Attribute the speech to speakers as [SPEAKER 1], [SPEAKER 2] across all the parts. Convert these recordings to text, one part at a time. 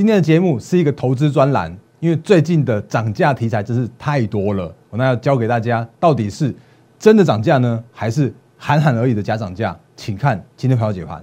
[SPEAKER 1] 今天的节目是一个投资专栏，因为最近的涨价题材真是太多了。我那要教给大家，到底是真的涨价呢，还是喊喊而已的假涨价？请看今天朋友解盘。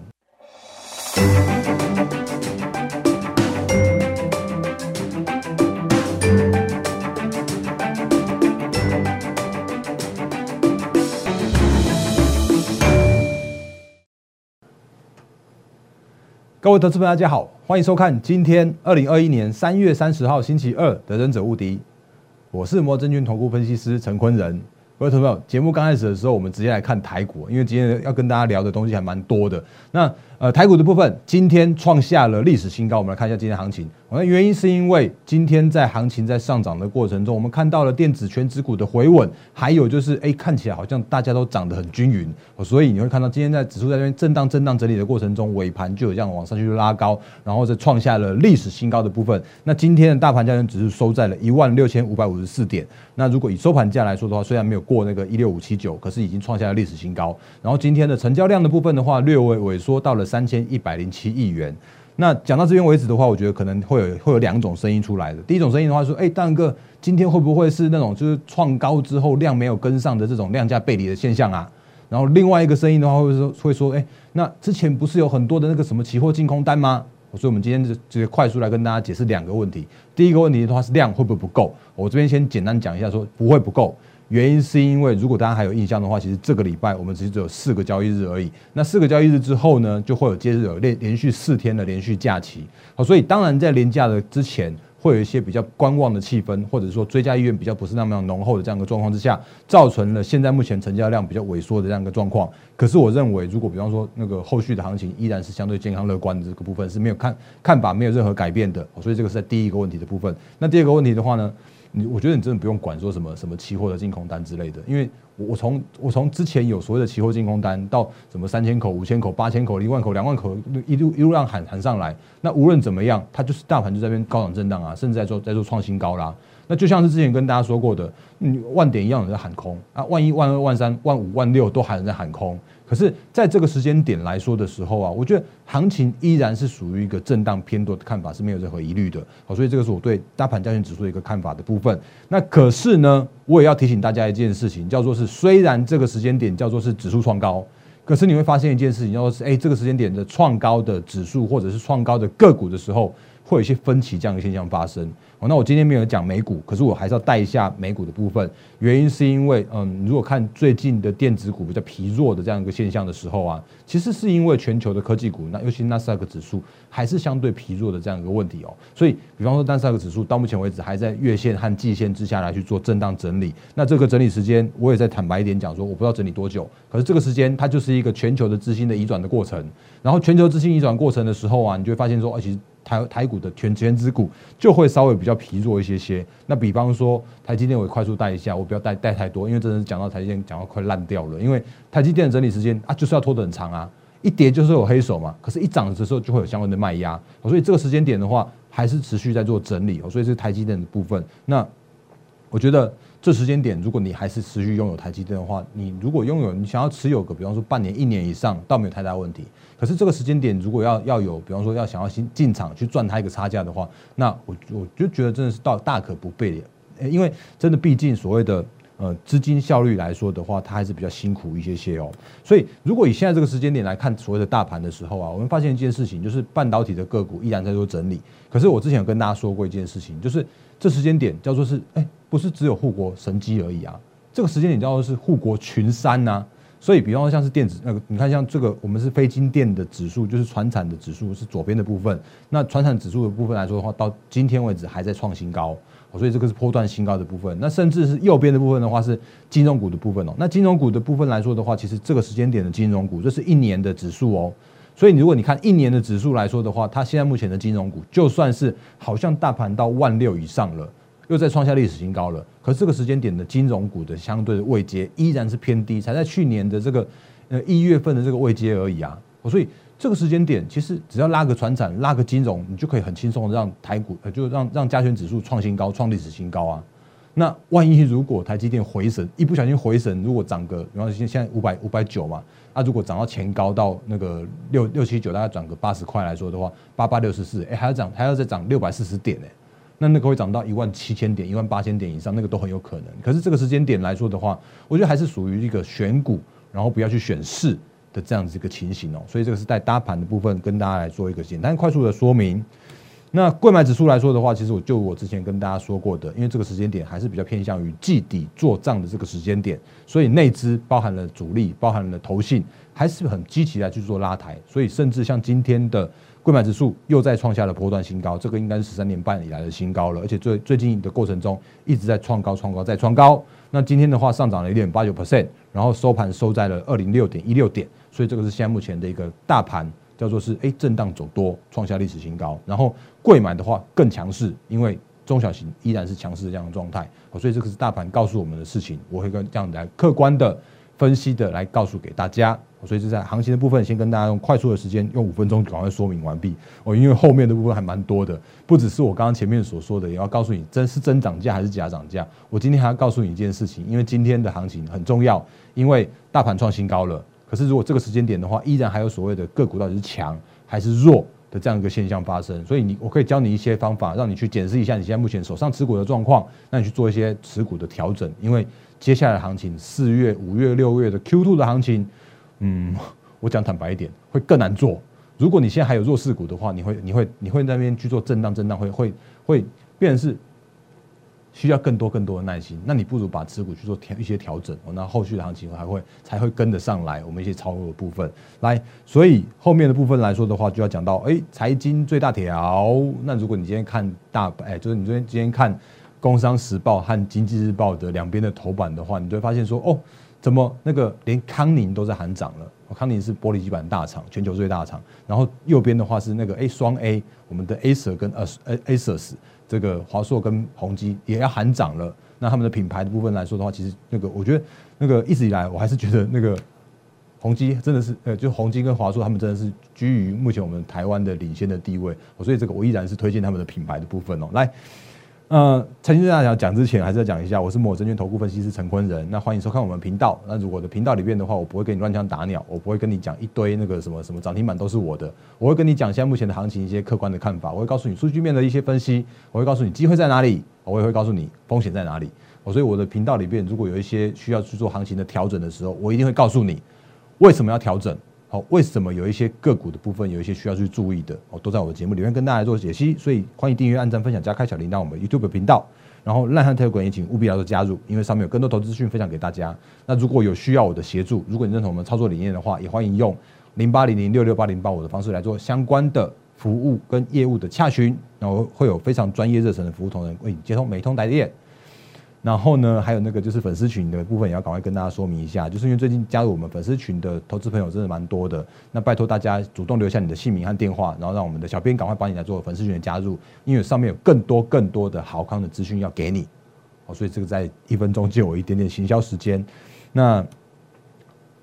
[SPEAKER 1] 各位投资朋友，大家好，欢迎收看今天二零二一年三月三十号星期二的《忍者无敌》，我是摩证券投顾分析师陈坤仁。各位投资朋友，节目刚开始的时候，我们直接来看台股，因为今天要跟大家聊的东西还蛮多的。那呃，台股的部分今天创下了历史新高，我们来看一下今天行情。那原因是因为今天在行情在上涨的过程中，我们看到了电子全指股的回稳，还有就是哎，看起来好像大家都涨得很均匀，所以你会看到今天在指数在这边震荡、震荡整理的过程中，尾盘就有这样往上去拉高，然后再创下了历史新高的部分。那今天的大盘价权指数收在了一万六千五百五十四点。那如果以收盘价来说的话，虽然没有过那个一六五七九，可是已经创下了历史新高。然后今天的成交量的部分的话，略微萎缩到了三千一百零七亿元。那讲到这边为止的话，我觉得可能会有会有两种声音出来的。第一种声音的话说，哎，大哥，今天会不会是那种就是创高之后量没有跟上的这种量价背离的现象啊？然后另外一个声音的话会说会说，哎，那之前不是有很多的那个什么期货净空单吗？所以我们今天就直接快速来跟大家解释两个问题。第一个问题的话是量会不会不够？我这边先简单讲一下，说不会不够。原因是因为，如果大家还有印象的话，其实这个礼拜我们其实只有四个交易日而已。那四个交易日之后呢，就会有接着有连连续四天的连续假期。好，所以当然在连假的之前，会有一些比较观望的气氛，或者说追加意愿比较不是那么浓厚的这样一个状况之下，造成了现在目前成交量比较萎缩的这样一个状况。可是我认为，如果比方说那个后续的行情依然是相对健康乐观的这个部分是没有看看法没有任何改变的。所以这个是在第一个问题的部分。那第二个问题的话呢？你我觉得你真的不用管说什么什么期货的净空单之类的，因为我我从我从之前有所谓的期货净空单到什么三千口、五千口、八千口、一万口、两万口，一路一路让喊喊上来，那无论怎么样，它就是大盘就在边高涨震荡啊，甚至在做在做创新高啦。那就像是之前跟大家说过的，嗯，万点一样的在喊空啊，万一、万二、万三、万五、万六都还在喊空。可是，在这个时间点来说的时候啊，我觉得行情依然是属于一个震荡偏多的看法，是没有任何疑虑的。好，所以这个是我对大盘交易指数的一个看法的部分。那可是呢，我也要提醒大家一件事情，叫做是虽然这个时间点叫做是指数创高，可是你会发现一件事情，叫做是哎，这个时间点的创高的指数或者是创高的个股的时候。会有一些分歧这样的现象发生。哦，那我今天没有讲美股，可是我还是要带一下美股的部分。原因是因为，嗯，如果看最近的电子股比较疲弱的这样一个现象的时候啊，其实是因为全球的科技股，那尤其纳斯达克指数还是相对疲弱的这样一个问题哦。所以，比方说纳斯达克指数到目前为止还在月线和季线之下来去做震荡整理。那这个整理时间，我也在坦白一点讲说，我不知道整理多久。可是这个时间，它就是一个全球的资金的移转的过程。然后全球资金移转过程的时候啊，你就会发现说，而且。台台股的全全指股就会稍微比较疲弱一些些。那比方说台积电，我快速带一下，我不要带带太多，因为真的是讲到台积电讲到快烂掉了。因为台积电整理时间啊，就是要拖得很长啊，一跌就是有黑手嘛。可是，一涨的时候就会有相关的卖压，所以这个时间点的话，还是持续在做整理。所以是台积电的部分。那我觉得。这时间点，如果你还是持续拥有台积电的话，你如果拥有你想要持有个，比方说半年、一年以上，倒没有太大问题。可是这个时间点，如果要要有，比方说要想要新进场去赚它一个差价的话，那我我就觉得真的是到大可不必的，因为真的毕竟所谓的呃资金效率来说的话，它还是比较辛苦一些些哦。所以如果以现在这个时间点来看所谓的大盘的时候啊，我们发现一件事情，就是半导体的个股依然在做整理。可是我之前有跟大家说过一件事情，就是这时间点叫做是哎。不是只有护国神机而已啊，这个时间点叫做是护国群山呐。所以，比方说像是电子那个，你看像这个，我们是非金电的指数，就是船产的指数是左边的部分。那船产指数的部分来说的话，到今天为止还在创新高，所以这个是波段新高的部分。那甚至是右边的部分的话，是金融股的部分哦。那金融股的部分来说的话，其实这个时间点的金融股，这是一年的指数哦。所以，如果你看一年的指数来说的话，它现在目前的金融股，就算是好像大盘到万六以上了。又在创下历史新高了，可是这个时间点的金融股的相对的位阶依然是偏低，才在去年的这个呃一月份的这个位阶而已啊。所以这个时间点其实只要拉个船产，拉个金融，你就可以很轻松的让台股呃就让让加权指数创新高，创历史新高啊。那万一如果台积电回神，一不小心回神，如果涨个，比方现现在五百五百九嘛，那如果涨到前高到那个六六七九，大概涨个八十块来说的话，八八六十四，哎，还要涨，还要再涨六百四十点呢。那那个会涨到一万七千点、一万八千点以上，那个都很有可能。可是这个时间点来说的话，我觉得还是属于一个选股，然后不要去选市的这样子一个情形哦。所以这个是在搭盘的部分跟大家来做一个简单快速的说明。那贵买指数来说的话，其实我就我之前跟大家说过的，因为这个时间点还是比较偏向于季底做账的这个时间点，所以内资包含了主力，包含了投信，还是很积极来去做拉抬，所以甚至像今天的贵买指数又再创下了波段新高，这个应该是十三年半以来的新高了，而且最最近的过程中一直在创高、创高、再创高。那今天的话上涨了一点八九 percent，然后收盘收在了二零六点一六点，所以这个是现在目前的一个大盘。叫做是哎，震荡走多，创下历史新高。然后贵买的话更强势，因为中小型依然是强势的这样的状态。所以这个是大盘告诉我们的事情，我会跟这样来客观的分析的来告诉给大家。所以是在行情的部分，先跟大家用快速的时间，用五分钟赶快说明完毕。哦，因为后面的部分还蛮多的，不只是我刚刚前面所说的，也要告诉你真是真涨价还是假涨价。我今天还要告诉你一件事情，因为今天的行情很重要，因为大盘创新高了。可是，如果这个时间点的话，依然还有所谓的个股到底是强还是弱的这样一个现象发生，所以你我可以教你一些方法，让你去检视一下你现在目前手上持股的状况，那你去做一些持股的调整。因为接下来行情，四月、五月、六月的 Q two 的行情，嗯，我讲坦白一点，会更难做。如果你现在还有弱势股的话，你会、你会、你会那边去做震荡、震荡，会、会、会变成是。需要更多更多的耐心，那你不如把持股去做调一些调整，那后续的行情还会才会跟得上来。我们一些操作的部分来，所以后面的部分来说的话，就要讲到哎，财经最大条。那如果你今天看大哎，就是你昨天今天看《工商时报》和《经济日报》的两边的头版的话，你就会发现说哦，怎么那个连康宁都在喊涨了？康宁是玻璃基板大厂，全球最大厂。然后右边的话是那个 A 双 A，我们的 Acer 跟 A Asus。这个华硕跟宏基也要喊涨了，那他们的品牌的部分来说的话，其实那个我觉得那个一直以来我还是觉得那个宏基真的是呃，就宏基跟华硕他们真的是居于目前我们台湾的领先的地位，所以这个我依然是推荐他们的品牌的部分哦，来。呃，财经大条讲之前，还是要讲一下，我是摩证券投顾分析师陈坤仁。那欢迎收看我们频道。那如果的频道里面的话，我不会跟你乱枪打鸟，我不会跟你讲一堆那个什么什么涨停板都是我的。我会跟你讲现在目前的行情一些客观的看法，我会告诉你数据面的一些分析，我会告诉你机会在哪里，我也会告诉你风险在哪里。我所以我的频道里面，如果有一些需要去做行情的调整的时候，我一定会告诉你为什么要调整。好，为什么有一些个股的部分有一些需要去注意的？哦，都在我的节目里面跟大家做解析，所以欢迎订阅、按赞、分享、加开小铃铛，我们 YouTube 频道。然后烂汉特管也请务必要做加入，因为上面有更多投资资讯分享给大家。那如果有需要我的协助，如果你认同我们操作理念的话，也欢迎用零八零零六六八零八五的方式来做相关的服务跟业务的洽询，然后会有非常专业热忱的服务同仁为你接通每通来电。然后呢，还有那个就是粉丝群的部分，也要赶快跟大家说明一下，就是因为最近加入我们粉丝群的投资朋友真的蛮多的，那拜托大家主动留下你的姓名和电话，然后让我们的小编赶快帮你来做粉丝群的加入，因为上面有更多更多的豪康的资讯要给你，哦，所以这个在一分钟借我一点点行销时间，那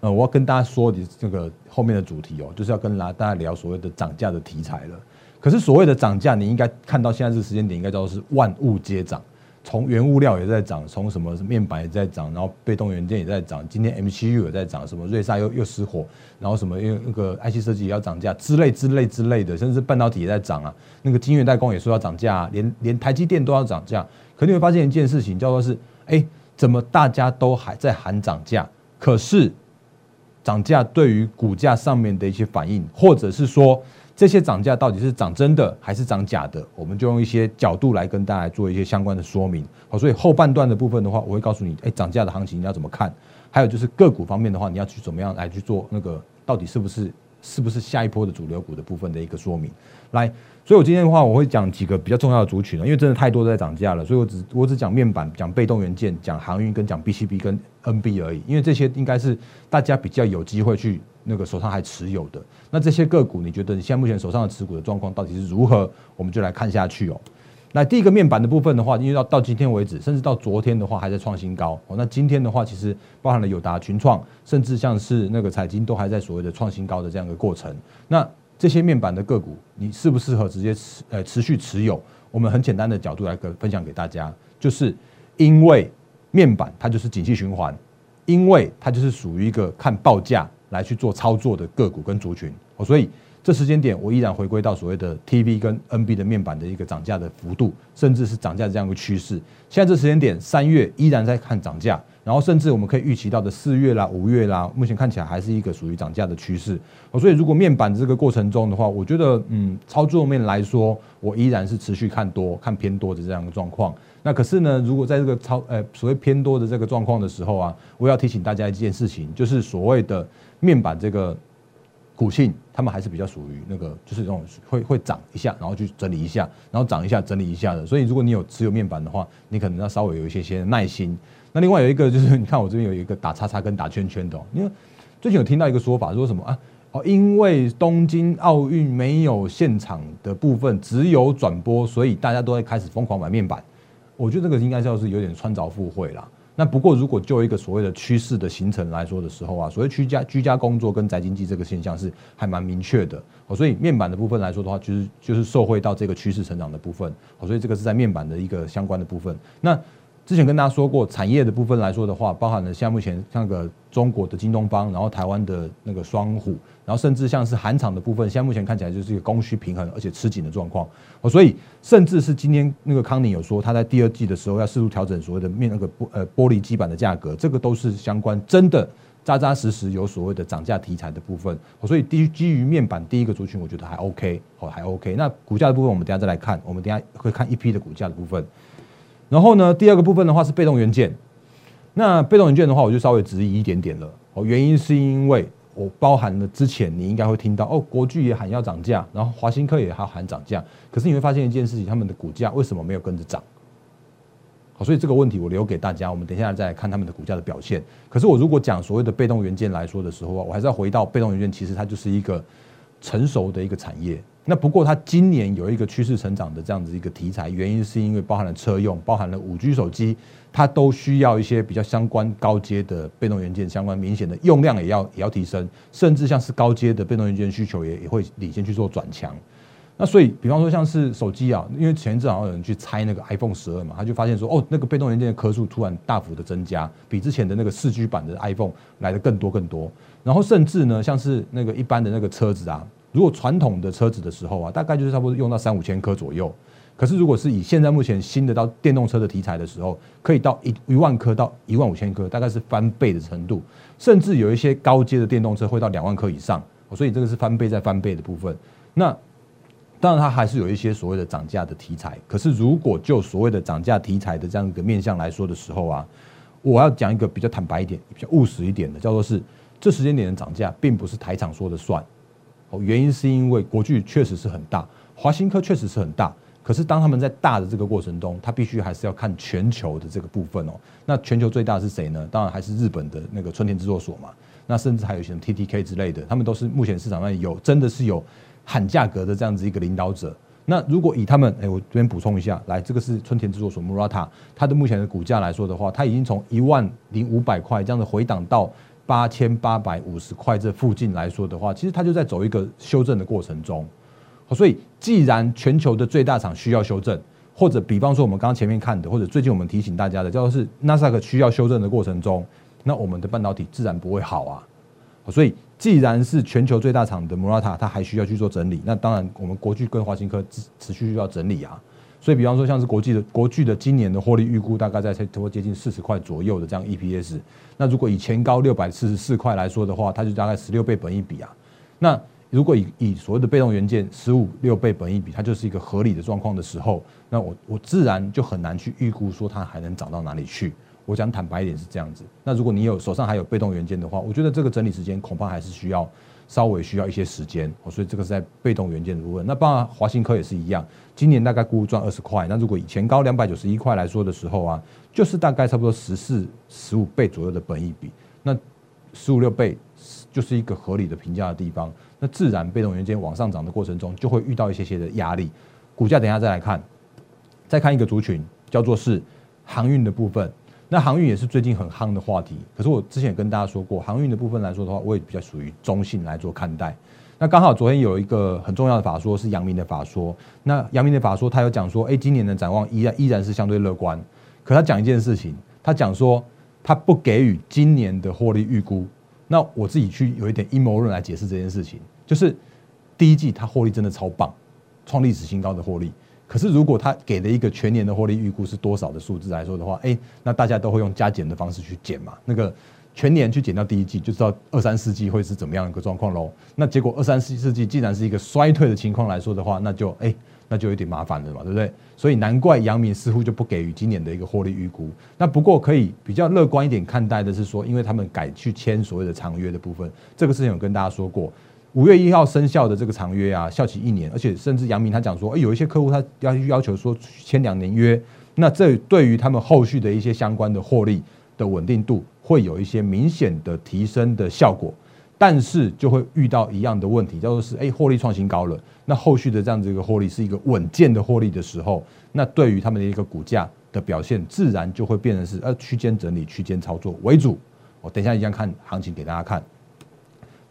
[SPEAKER 1] 呃，我要跟大家说的这个后面的主题哦，就是要跟大家聊所谓的涨价的题材了。可是所谓的涨价，你应该看到现在这个时间点，应该叫做是万物皆涨。从原物料也在涨，从什么面板也在涨，然后被动元件也在涨。今天 M7U 也在涨，什么瑞萨又又失火，然后什么因为那个 IC 设计也要涨价之类之类之类的，甚至半导体也在涨啊。那个晶圆代工也说要涨价，连连台积电都要涨价。可你会发现一件事情，叫做是，哎，怎么大家都还在喊涨价？可是涨价对于股价上面的一些反应，或者是说。这些涨价到底是涨真的还是涨假的？我们就用一些角度来跟大家做一些相关的说明。好，所以后半段的部分的话，我会告诉你，哎，涨价的行情你要怎么看？还有就是个股方面的话，你要去怎么样来去做那个到底是不是是不是下一波的主流股的部分的一个说明。来，所以我今天的话，我会讲几个比较重要的族群呢，因为真的太多在涨价了，所以我只我只讲面板、讲被动元件、讲航运跟讲 BCB 跟 NB 而已，因为这些应该是大家比较有机会去。那个手上还持有的，那这些个股，你觉得你现在目前手上的持股的状况到底是如何？我们就来看下去哦。那第一个面板的部分的话，因为到到今天为止，甚至到昨天的话还在创新高哦。那今天的话，其实包含了友达、群创，甚至像是那个彩金，都还在所谓的创新高的这样一个过程。那这些面板的个股，你适不适合直接持呃持续持有？我们很简单的角度来跟分享给大家，就是因为面板它就是景气循环，因为它就是属于一个看报价来去做操作的个股跟族群，哦，所以。这时间点，我依然回归到所谓的 TV 跟 NB 的面板的一个涨价的幅度，甚至是涨价的这样一个趋势。现在这时间点，三月依然在看涨价，然后甚至我们可以预期到的四月啦、五月啦，目前看起来还是一个属于涨价的趋势。所以如果面板这个过程中的话，我觉得，嗯，操作面来说，我依然是持续看多、看偏多的这样一个状况。那可是呢，如果在这个超呃所谓偏多的这个状况的时候啊，我要提醒大家一件事情，就是所谓的面板这个。股性，他们还是比较属于那个，就是这种会会涨一下，然后去整理一下，然后涨一下，整理一下的。所以，如果你有持有面板的话，你可能要稍微有一些些耐心。那另外有一个就是，你看我这边有一个打叉叉跟打圈圈的，因为最近有听到一个说法，说什么啊？哦，因为东京奥运没有现场的部分，只有转播，所以大家都在开始疯狂买面板。我觉得这个应该叫是有点穿凿附会啦。那不过，如果就一个所谓的趋势的形成来说的时候啊，所谓居家居家工作跟宅经济这个现象是还蛮明确的。所以面板的部分来说的话，就是就是受惠到这个趋势成长的部分。所以这个是在面板的一个相关的部分。那之前跟大家说过，产业的部分来说的话，包含了像目前像个中国的京东方，然后台湾的那个双虎，然后甚至像是韩厂的部分，现在目前看起来就是一个供需平衡而且吃紧的状况。所以甚至是今天那个康宁有说，他在第二季的时候要适度调整所谓的面那个玻呃玻璃基板的价格，这个都是相关真的扎扎实实有所谓的涨价题材的部分。所以基基于面板第一个族群，我觉得还 OK 哦，还 OK。那股价的部分，我们等下再来看，我们等下会看一批的股价的部分。然后呢，第二个部分的话是被动元件。那被动元件的话，我就稍微质疑一点点了。哦，原因是因为我包含了之前你应该会听到哦，国巨也喊要涨价，然后华新科也还喊涨价。可是你会发现一件事情，他们的股价为什么没有跟着涨？好，所以这个问题我留给大家，我们等一下再看他们的股价的表现。可是我如果讲所谓的被动元件来说的时候啊，我还是要回到被动元件，其实它就是一个成熟的一个产业。那不过它今年有一个趋势成长的这样子一个题材，原因是因为包含了车用，包含了五 G 手机，它都需要一些比较相关高阶的被动元件，相关明显的用量也要也要提升，甚至像是高阶的被动元件需求也也会领先去做转强。那所以，比方说像是手机啊，因为前一阵好像有人去拆那个 iPhone 十二嘛，他就发现说，哦，那个被动元件的颗数突然大幅的增加，比之前的那个四 G 版的 iPhone 来的更多更多。然后甚至呢，像是那个一般的那个车子啊。如果传统的车子的时候啊，大概就是差不多用到三五千颗左右。可是如果是以现在目前新的到电动车的题材的时候，可以到一一万颗到一万五千颗，大概是翻倍的程度。甚至有一些高阶的电动车会到两万颗以上。所以这个是翻倍再翻倍的部分。那当然它还是有一些所谓的涨价的题材。可是如果就所谓的涨价题材的这样一个面向来说的时候啊，我要讲一个比较坦白一点、比较务实一点的，叫做是这时间点的涨价，并不是台厂说的算。原因是因为国巨确实是很大，华新科确实是很大，可是当他们在大的这个过程中，他必须还是要看全球的这个部分哦。那全球最大是谁呢？当然还是日本的那个春田制作所嘛。那甚至还有一些 TTK 之类的，他们都是目前市场上有真的是有喊价格的这样子一个领导者。那如果以他们，哎，我这边补充一下，来，这个是春田制作所 Murata，它的目前的股价来说的话，它已经从一万零五百块这样子回档到。八千八百五十块这附近来说的话，其实它就在走一个修正的过程中。所以，既然全球的最大厂需要修正，或者比方说我们刚刚前面看的，或者最近我们提醒大家的，叫做是纳斯达克需要修正的过程中，那我们的半导体自然不会好啊。所以，既然是全球最大厂的 Murata，它还需要去做整理，那当然我们国巨跟华新科持持续需要整理啊。所以，比方说像是国际的国巨的今年的获利预估大概在差不多接近四十块左右的这样 EPS。那如果以前高六百四十四块来说的话，它就大概十六倍本一比啊。那如果以以所谓的被动元件十五六倍本一比，它就是一个合理的状况的时候，那我我自然就很难去预估说它还能涨到哪里去。我讲坦白一点是这样子。那如果你有手上还有被动元件的话，我觉得这个整理时间恐怕还是需要。稍微需要一些时间，所以这个是在被动元件的部分。那当然，华新科也是一样，今年大概估赚二十块。那如果以前高两百九十一块来说的时候啊，就是大概差不多十四、十五倍左右的本益比。那十五六倍就是一个合理的评价的地方。那自然被动元件往上涨的过程中，就会遇到一些些的压力。股价等下再来看，再看一个族群，叫做是航运的部分。那航运也是最近很夯的话题，可是我之前也跟大家说过，航运的部分来说的话，我也比较属于中性来做看待。那刚好昨天有一个很重要的法说，是阳明的法说。那阳明的法说，他有讲说，哎，今年的展望依然依然是相对乐观。可他讲一件事情，他讲说他不给予今年的获利预估。那我自己去有一点阴谋论来解释这件事情，就是第一季他获利真的超棒，创历史新高的获利。可是如果他给的一个全年的获利预估是多少的数字来说的话，哎，那大家都会用加减的方式去减嘛。那个全年去减掉第一季，就知道二三四季会是怎么样一个状况喽。那结果二三四四季既然是一个衰退的情况来说的话，那就哎，那就有点麻烦了嘛，对不对？所以难怪杨明似乎就不给予今年的一个获利预估。那不过可以比较乐观一点看待的是说，因为他们改去签所谓的长约的部分，这个事情有跟大家说过。五月一号生效的这个长约啊，效期一年，而且甚至杨明他讲说，哎，有一些客户他要要求说签两年约，那这对于他们后续的一些相关的获利的稳定度会有一些明显的提升的效果，但是就会遇到一样的问题，叫做是哎，获利创新高了，那后续的这样子一个获利是一个稳健的获利的时候，那对于他们的一个股价的表现，自然就会变成是呃区间整理、区间操作为主。我等一下一样看行情给大家看。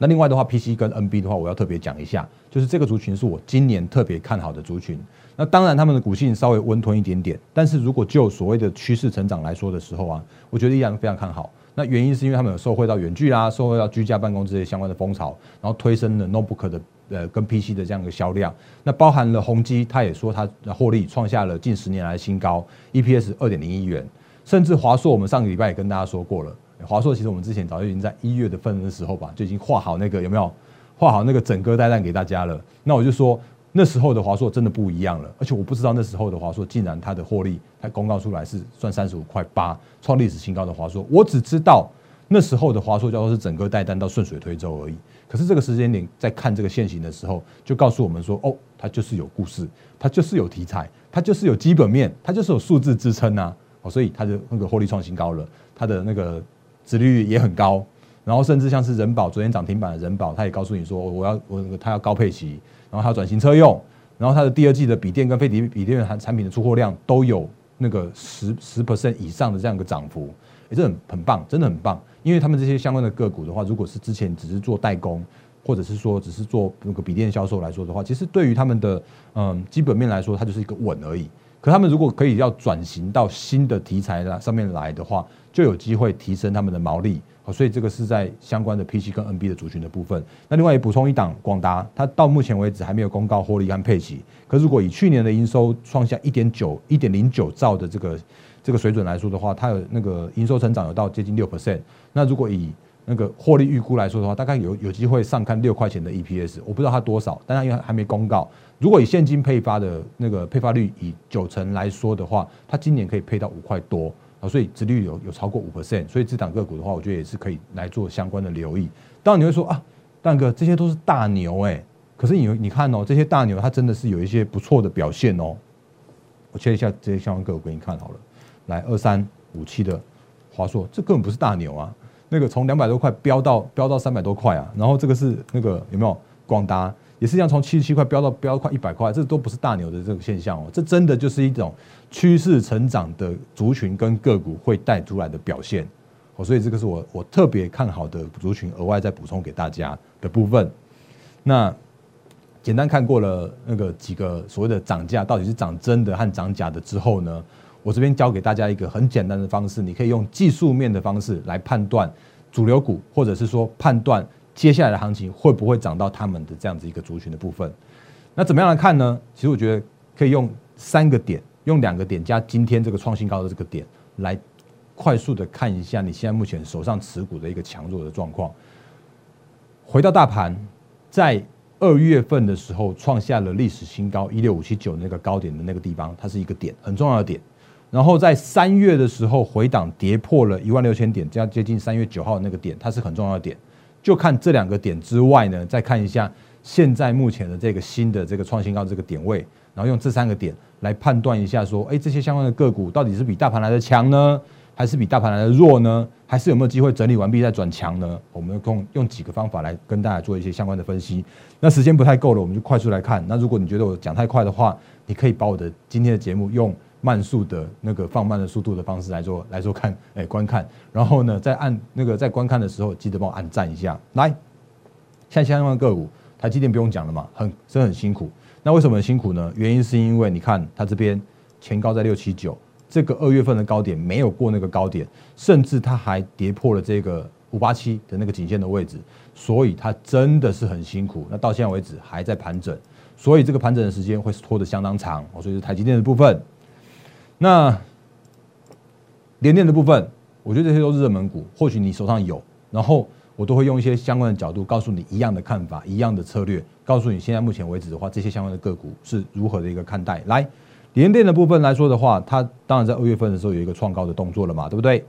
[SPEAKER 1] 那另外的话，PC 跟 NB 的话，我要特别讲一下，就是这个族群是我今年特别看好的族群。那当然，他们的股性稍微温吞一点点，但是如果就所谓的趋势成长来说的时候啊，我觉得依然非常看好。那原因是因为他们有受惠到远距啦，受惠到居家办公这些相关的风潮，然后推升了 Notebook 的呃跟 PC 的这样一个销量。那包含了宏基，他也说他获利创下了近十年来的新高，EPS 二点零一元。甚至华硕，我们上个礼拜也跟大家说过了。华硕其实我们之前早就已经在一月的份的时候吧，就已经画好那个有没有画好那个整个带弹给大家了。那我就说那时候的华硕真的不一样了，而且我不知道那时候的华硕竟然它的获利它公告出来是算三十五块八，创历史新高的华硕。我只知道那时候的华硕叫做是整个带弹到顺水推舟而已。可是这个时间点在看这个现行的时候，就告诉我们说哦，它就是有故事，它就是有题材，它就是有基本面，它就是有数字支撑啊。哦，所以它的那个获利创新高了，它的那个。殖利率也很高，然后甚至像是人保昨天涨停板的人保，他也告诉你说我要我他要高配息，然后他要转型车用，然后他的第二季的笔电跟非笔笔电产产品的出货量都有那个十十 percent 以上的这样一个涨幅，也是很很棒，真的很棒。因为他们这些相关的个股的话，如果是之前只是做代工，或者是说只是做那个笔电销售来说的话，其实对于他们的嗯基本面来说，它就是一个稳而已。可他们如果可以要转型到新的题材上面来的话，就有机会提升他们的毛利。好，所以这个是在相关的 PC 跟 NB 的族群的部分。那另外也补充一档，广达它到目前为止还没有公告获利跟配息。可是如果以去年的营收创下一点九一点零九兆的这个这个水准来说的话，它有那个营收成长有到接近六 percent。那如果以那个获利预估来说的话，大概有有机会上看六块钱的 EPS，我不知道它多少，但它因为还没公告。如果以现金配发的那个配发率以九成来说的话，它今年可以配到五块多啊，所以殖率有有超过五 percent，所以这档个股的话，我觉得也是可以来做相关的留意。当然你会说啊，蛋哥这些都是大牛哎，可是你你看哦，这些大牛它真的是有一些不错的表现哦。我切一下这些相关个股给你看好了，来二三五七的华硕，这根本不是大牛啊。那个从两百多块飙到飙到三百多块啊，然后这个是那个有没有广达也是一样，从七十七块飙到飙快一百块，这都不是大牛的这个现象哦，这真的就是一种趋势成长的族群跟个股会带出来的表现哦，所以这个是我我特别看好的族群，额外再补充给大家的部分。那简单看过了那个几个所谓的涨价到底是涨真的和涨假的之后呢？我这边教给大家一个很简单的方式，你可以用技术面的方式来判断主流股，或者是说判断接下来的行情会不会涨到他们的这样子一个族群的部分。那怎么样来看呢？其实我觉得可以用三个点，用两个点加今天这个创新高的这个点来快速的看一下你现在目前手上持股的一个强弱的状况。回到大盘，在二月份的时候创下了历史新高一六五七九那个高点的那个地方，它是一个点，很重要的点。然后在三月的时候回档跌破了一万六千点，这样接近三月九号那个点，它是很重要的点。就看这两个点之外呢，再看一下现在目前的这个新的这个创新高这个点位，然后用这三个点来判断一下，说，哎，这些相关的个股到底是比大盘来的强呢，还是比大盘来的弱呢？还是有没有机会整理完毕再转强呢？我们用用几个方法来跟大家做一些相关的分析。那时间不太够了，我们就快速来看。那如果你觉得我讲太快的话，你可以把我的今天的节目用。慢速的那个放慢的速度的方式来做 来做看，哎，观看，然后呢，在按那个在观看的时候，记得帮我按赞一下。来，像相关个股，台积电不用讲了嘛，很真的很辛苦。那为什么很辛苦呢？原因是因为你看它这边前高在六七九，这个二月份的高点没有过那个高点，甚至它还跌破了这个五八七的那个颈线的位置，所以它真的是很辛苦。那到现在为止还在盘整，所以这个盘整的时间会拖得相当长。所以是台积电的部分。那联电的部分，我觉得这些都是热门股，或许你手上有，然后我都会用一些相关的角度告诉你一样的看法，一样的策略，告诉你现在目前为止的话，这些相关的个股是如何的一个看待。来。联电的部分来说的话，它当然在二月份的时候有一个创高的动作了嘛，对不对？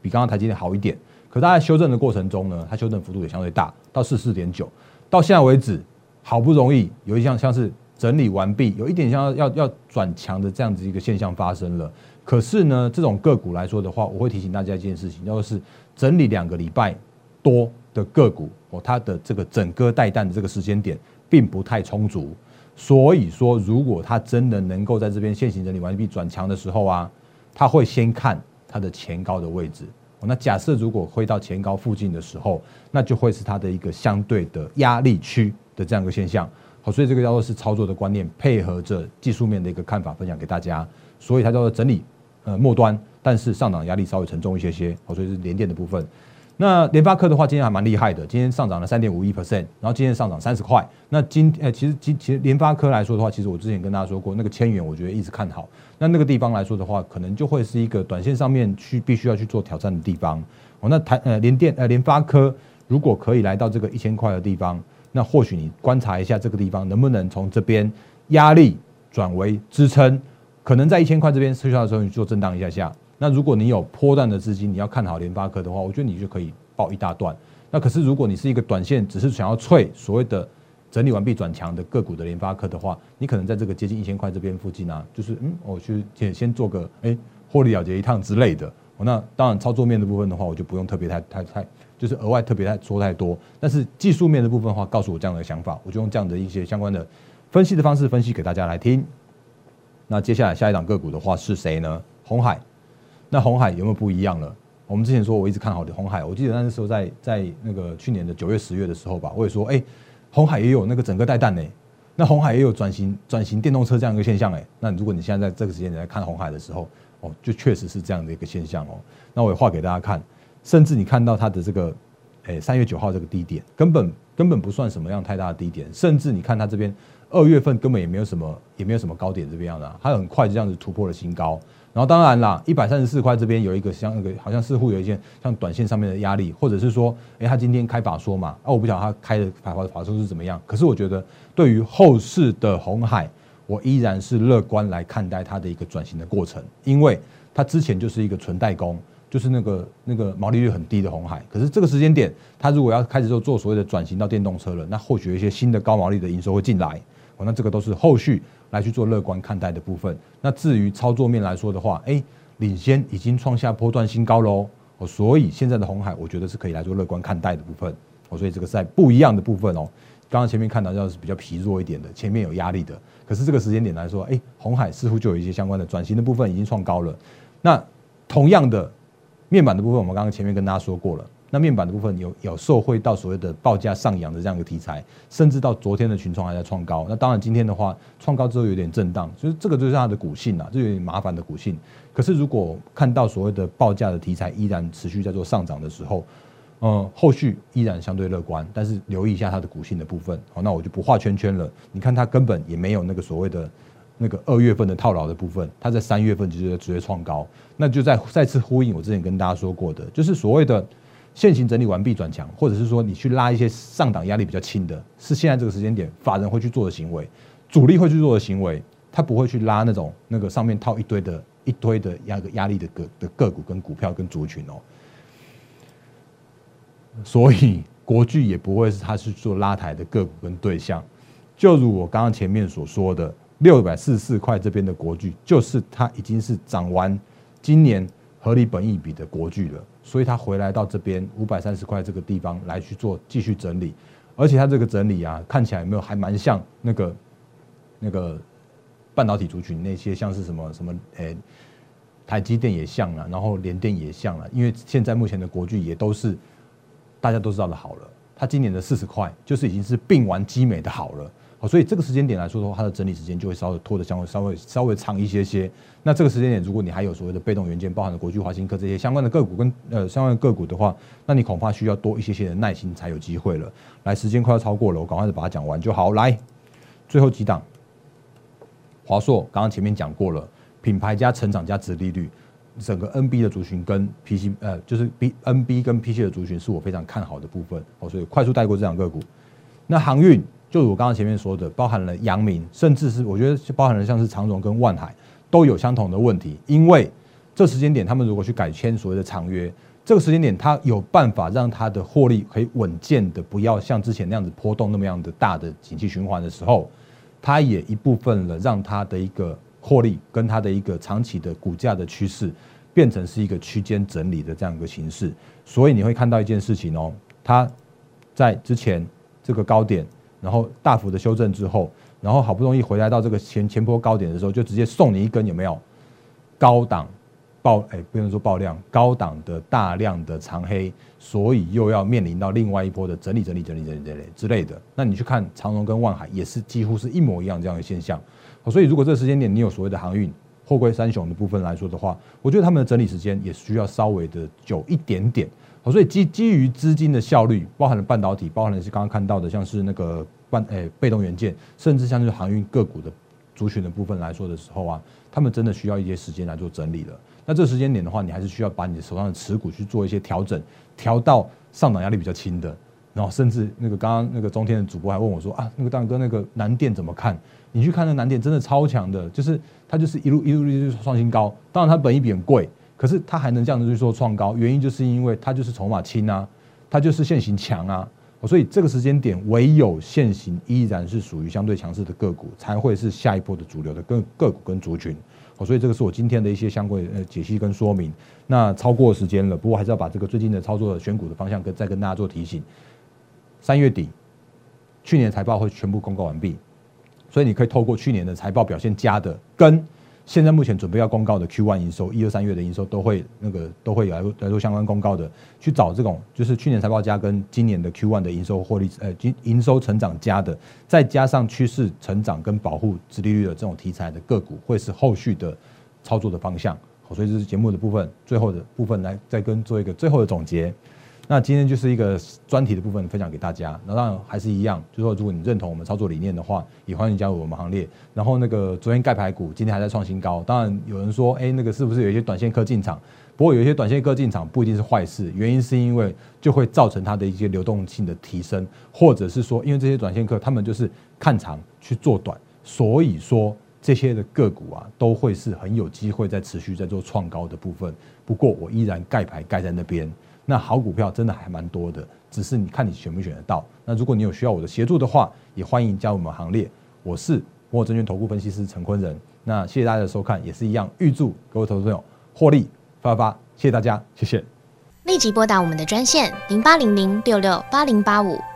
[SPEAKER 1] 比刚刚台积电好一点，可它在修正的过程中呢，它修正幅度也相对大，到四四点九，到现在为止，好不容易有一项像是整理完毕，有一点像要要转强的这样子一个现象发生了。可是呢，这种个股来说的话，我会提醒大家一件事情，就是整理两个礼拜多的个股，哦，它的这个整个带弹的这个时间点并不太充足。所以说，如果它真的能够在这边现行整理完毕转强的时候啊，它会先看它的前高的位置。那假设如果回到前高附近的时候，那就会是它的一个相对的压力区的这样一个现象。好，所以这个叫做是操作的观念，配合着技术面的一个看法分享给大家。所以它叫做整理呃末端，但是上涨压力稍微沉重一些些。好，所以是连电的部分。那联发科的话，今天还蛮厉害的，今天上涨了三点五一 percent，然后今天上涨三十块。那今呃，其实今其实联发科来说的话，其实我之前跟大家说过，那个千元我觉得一直看好。那那个地方来说的话，可能就会是一个短线上面去必须要去做挑战的地方。哦，那台呃联电呃联发科如果可以来到这个一千块的地方，那或许你观察一下这个地方能不能从这边压力转为支撑，可能在一千块这边失效的时候，你做震荡一下下。那如果你有波段的资金，你要看好联发科的话，我觉得你就可以报一大段。那可是如果你是一个短线，只是想要脆所谓的整理完毕转强的个股的联发科的话，你可能在这个接近一千块这边附近啊，就是嗯，我去先先做个哎获利了结一趟之类的。那当然操作面的部分的话，我就不用特别太太太，就是额外特别太说太多。但是技术面的部分的话，告诉我这样的想法，我就用这样的一些相关的分析的方式分析给大家来听。那接下来下一档个股的话是谁呢？红海。那红海有没有不一样了？我们之前说我一直看好的红海，我记得那时候在在那个去年的九月十月的时候吧，我也说，哎，红海也有那个整个带弹呢。那红海也有转型转型电动车这样一个现象哎。那如果你现在在这个时间点来看红海的时候，哦，就确实是这样的一个现象哦。那我也画给大家看，甚至你看到它的这个，哎，三月九号这个低点，根本根本不算什么样太大的低点，甚至你看它这边二月份根本也没有什么也没有什么高点这边样的，它很快就这样子突破了新高。然后当然啦，一百三十四块这边有一个像那个，好像似乎有一些像短线上面的压力，或者是说，哎，他今天开法说嘛，啊，我不晓得他开的法法法说是怎么样。可是我觉得，对于后市的红海，我依然是乐观来看待它的一个转型的过程，因为它之前就是一个纯代工，就是那个那个毛利率很低的红海。可是这个时间点，它如果要开始做做所谓的转型到电动车了，那或许有一些新的高毛利的营收会进来。哦，那这个都是后续来去做乐观看待的部分。那至于操作面来说的话，哎，领先已经创下波段新高喽。哦，所以现在的红海，我觉得是可以来做乐观看待的部分。哦，所以这个在不一样的部分哦。刚刚前面看到要是比较疲弱一点的，前面有压力的。可是这个时间点来说，哎，红海似乎就有一些相关的转型的部分已经创高了。那同样的面板的部分，我们刚刚前面跟大家说过了。那面板的部分有有受惠到所谓的报价上扬的这样一个题材，甚至到昨天的群创还在创高。那当然今天的话，创高之后有点震荡，就是这个就是它的股性啊，这有点麻烦的股性。可是如果看到所谓的报价的题材依然持续在做上涨的时候，嗯，后续依然相对乐观。但是留意一下它的股性的部分，好，那我就不画圈圈了。你看它根本也没有那个所谓的那个二月份的套牢的部分，它在三月份就是直接创高，那就在再次呼应我之前跟大家说过的，就是所谓的。现行整理完毕转强，或者是说你去拉一些上档压力比较轻的，是现在这个时间点法人会去做的行为，主力会去做的行为，他不会去拉那种那个上面套一堆的一堆的压个压力的个的个股跟股票跟族群哦，所以国巨也不会是他去做拉抬的个股跟对象，就如我刚刚前面所说的，六百四十四块这边的国巨，就是它已经是涨完今年合理本益比的国巨了。所以它回来到这边五百三十块这个地方来去做继续整理，而且它这个整理啊，看起来有没有还蛮像那个那个半导体族群那些像是什么什么诶，台积电也像了，然后联电也像了，因为现在目前的国巨也都是大家都知道的好了，它今年的四十块就是已经是并完基美的好了，所以这个时间点来说的话，它的整理时间就会稍微拖得相对稍微稍微长一些些。那这个时间点，如果你还有所谓的被动元件，包含了国巨、华新科这些相关的个股跟呃相关的个股的话，那你恐怕需要多一些些的耐心才有机会了。来，时间快要超过了，我赶快的把它讲完就好。来，最后几档，华硕刚刚前面讲过了，品牌加成长加值利率。整个 NB 的族群跟 PC 呃，就是 B NB 跟 PC 的族群是我非常看好的部分哦，所以快速带过这两个股。那航运，就我刚刚前面说的，包含了阳明，甚至是我觉得包含了像是长荣跟万海，都有相同的问题。因为这时间点，他们如果去改签所谓的长约，这个时间点，它有办法让它的获利可以稳健的，不要像之前那样子波动那么样的大的景气循环的时候，它也一部分了让它的一个。获利跟它的一个长期的股价的趋势，变成是一个区间整理的这样一个形式，所以你会看到一件事情哦，它在之前这个高点，然后大幅的修正之后，然后好不容易回来到这个前前波高点的时候，就直接送你一根有没有高档爆哎不能说爆量高档的大量的长黑，所以又要面临到另外一波的整理整理整理整理整理之类的。那你去看长荣跟万海也是几乎是一模一样这样的现象。所以，如果这个时间点你有所谓的航运、货柜三雄的部分来说的话，我觉得他们的整理时间也需要稍微的久一点点。好，所以基基于资金的效率，包含了半导体，包含了是刚刚看到的，像是那个半诶被动元件，甚至像是航运个股的族群的部分来说的时候啊，他们真的需要一些时间来做整理了。那这时间点的话，你还是需要把你手上的持股去做一些调整，调到上涨压力比较轻的。然后甚至那个刚刚那个中天的主播还问我说啊，那个大哥那个南电怎么看？你去看那南电真的超强的，就是它就是一路一路一路创新高。当然它本一比很贵，可是它还能这样子去说创高，原因就是因为它就是筹码轻啊，它就是现行强啊。所以这个时间点唯有现行依然是属于相对强势的个股，才会是下一波的主流的个个股跟族群。所以这个是我今天的一些相关呃解析跟说明。那超过时间了，不过还是要把这个最近的操作选股的方向跟再跟大家做提醒。三月底，去年财报会全部公告完毕。所以你可以透过去年的财报表现佳的，跟现在目前准备要公告的 Q one 营收，一二三月的营收都会那个都会来来做相关公告的，去找这种就是去年财报加跟今年的 Q one 的营收获利呃营营收成长佳的，再加上趋势成长跟保护殖利率的这种题材的个股，会是后续的操作的方向。好，所以这是节目的部分，最后的部分来再跟做一个最后的总结。那今天就是一个专题的部分分享给大家。那当然还是一样，就是说如果你认同我们操作理念的话，也欢迎加入我们行列。然后那个昨天盖牌股今天还在创新高，当然有人说，哎，那个是不是有一些短线客进场？不过有一些短线客进场不一定是坏事，原因是因为就会造成它的一些流动性的提升，或者是说因为这些短线客他们就是看长去做短，所以说这些的个股啊都会是很有机会在持续在做创高的部分。不过我依然盖牌盖在那边。那好股票真的还蛮多的，只是你看你选不选得到。那如果你有需要我的协助的话，也欢迎加入我们行列。我是摩尔证券投顾分析师陈坤仁。那谢谢大家的收看，也是一样，预祝各位投资朋友获利发发。谢谢大家，谢谢。
[SPEAKER 2] 立即拨打我们的专线零八零零六六八零八五